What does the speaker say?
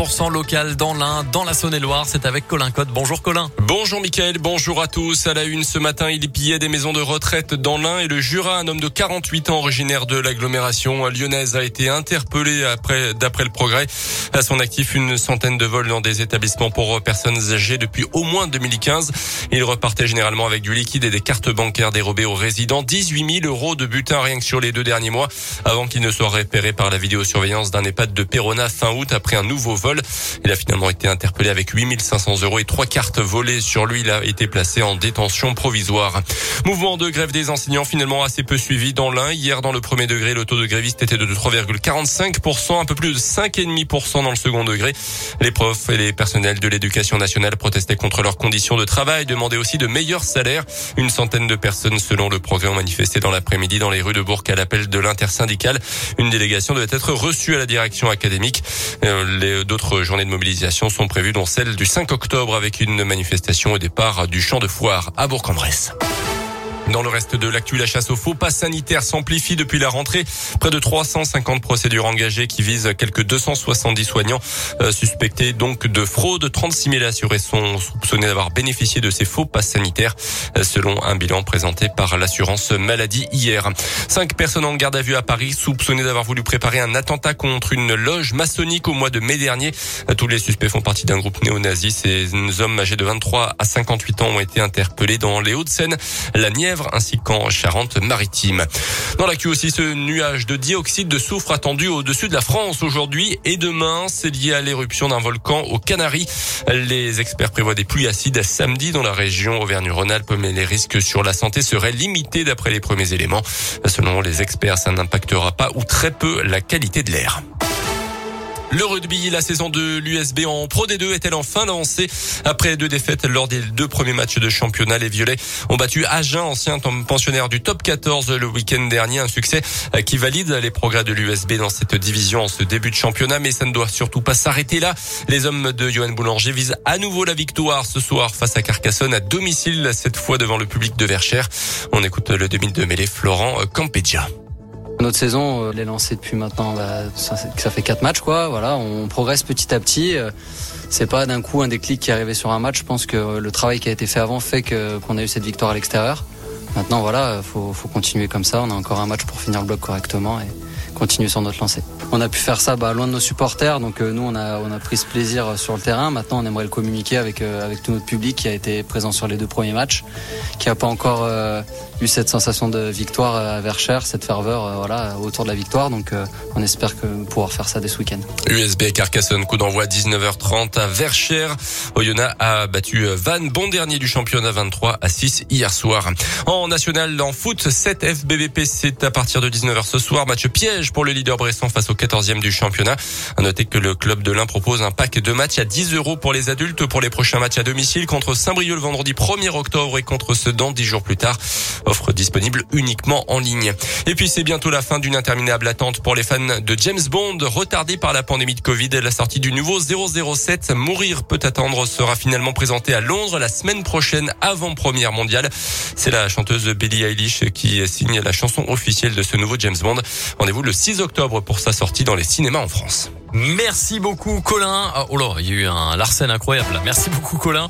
100% local dans l'Ain, dans la Saône-et-Loire. C'est avec Colin. Bonjour Colin. Bonjour Mickaël, bonjour à tous. À la une ce matin, il pillait des maisons de retraite dans l'Ain et le Jura. Un homme de 48 ans originaire de l'agglomération lyonnaise a été interpellé après, d'après le progrès. À son actif, une centaine de vols dans des établissements pour personnes âgées depuis au moins 2015. Il repartait généralement avec du liquide et des cartes bancaires dérobées aux résidents. 18 000 euros de butin rien que sur les deux derniers mois avant qu'il ne soit repéré par la vidéosurveillance d'un EHPAD de Perona fin août après un nouveau vol. Il a finalement été interpellé avec 8500 euros et trois cartes volées sur lui. Il a été placé en détention provisoire. Mouvement de grève des enseignants finalement assez peu suivi dans l'un. Hier, dans le premier degré, le taux de grévistes était de 3,45%, un peu plus de 5,5% dans le second degré. Les profs et les personnels de l'éducation nationale protestaient contre leurs conditions de travail, demandaient aussi de meilleurs salaires. Une centaine de personnes, selon le progrès, ont manifesté dans l'après-midi dans les rues de Bourg à l'appel de l'intersyndicale. Une délégation devait être reçue à la direction académique. Euh, d'autres journées de mobilisation sont prévues, dont celle du 5 octobre avec une manifestation au départ du champ de foire à Bourg-en-Bresse. Dans le reste de l'actu, la chasse aux faux pas sanitaires s'amplifie depuis la rentrée. Près de 350 procédures engagées qui visent quelques 270 soignants euh, suspectés donc de fraude. 36 000 assurés sont soupçonnés d'avoir bénéficié de ces faux passes sanitaires euh, selon un bilan présenté par l'assurance maladie hier. Cinq personnes en garde à vue à Paris soupçonnées d'avoir voulu préparer un attentat contre une loge maçonnique au mois de mai dernier. Euh, tous les suspects font partie d'un groupe néo-nazi. Ces hommes âgés de 23 à 58 ans ont été interpellés dans les Hauts-de-Seine, la Nièvre ainsi qu'en Charente-Maritime. Dans l'actu aussi, ce nuage de dioxyde de soufre attendu au-dessus de la France aujourd'hui et demain. C'est lié à l'éruption d'un volcan aux Canaries. Les experts prévoient des pluies acides samedi dans la région Auvergne-Rhône-Alpes, mais les risques sur la santé seraient limités d'après les premiers éléments. Selon les experts, ça n'impactera pas ou très peu la qualité de l'air. Le rugby, la saison de l'USB en Pro D2 est-elle enfin lancée après deux défaites lors des deux premiers matchs de championnat? Les Violets ont battu Agen, ancien pensionnaire du top 14 le week-end dernier, un succès qui valide les progrès de l'USB dans cette division en ce début de championnat, mais ça ne doit surtout pas s'arrêter là. Les hommes de Johan Boulanger visent à nouveau la victoire ce soir face à Carcassonne à domicile, cette fois devant le public de Verchères. On écoute le demi de mêlée Florent Campedia. Notre saison, euh, elle est depuis maintenant, bah, ça, fait quatre matchs. Voilà, on progresse petit à petit. Euh, c'est pas d'un coup un déclic qui est arrivé sur un match. Je pense que le travail qui a été fait avant fait qu'on a eu cette victoire à l'extérieur. Maintenant, voilà, faut, faut continuer comme ça. On a encore un match pour finir le bloc correctement continuer sur notre lancée. On a pu faire ça bah, loin de nos supporters, donc euh, nous on a on a pris ce plaisir sur le terrain. Maintenant, on aimerait le communiquer avec avec tout notre public qui a été présent sur les deux premiers matchs, qui a pas encore eu cette sensation de victoire à Verchères, cette ferveur euh, voilà autour de la victoire. Donc euh, on espère pouvoir faire ça dès ce week-end. USB Carcassonne, coup d'envoi 19h30 à Verchères. Oyonnax a battu Van, bon dernier du championnat 23 à 6 hier soir. En national en foot, 7 FBVP, c'est à partir de 19h ce soir. Match piège pour le leader Bressan face au 14e du championnat. À noter que le club de l'Ain propose un pack de matchs à 10 euros pour les adultes pour les prochains matchs à domicile contre Saint-Brieuc le vendredi 1er octobre et contre Sedan 10 jours plus tard. Offre disponible uniquement en ligne. Et puis c'est bientôt la fin d'une interminable attente pour les fans de James Bond, retardée par la pandémie de Covid. La sortie du nouveau 007 Mourir peut attendre sera finalement présentée à Londres la semaine prochaine avant première mondiale. C'est la chanteuse Billie Eilish qui signe la chanson officielle de ce nouveau James Bond. Rendez-vous le 6 octobre pour sa sortie dans les cinémas en France. Merci beaucoup Colin. Oh là, il y a eu un Larsen incroyable. Merci beaucoup Colin.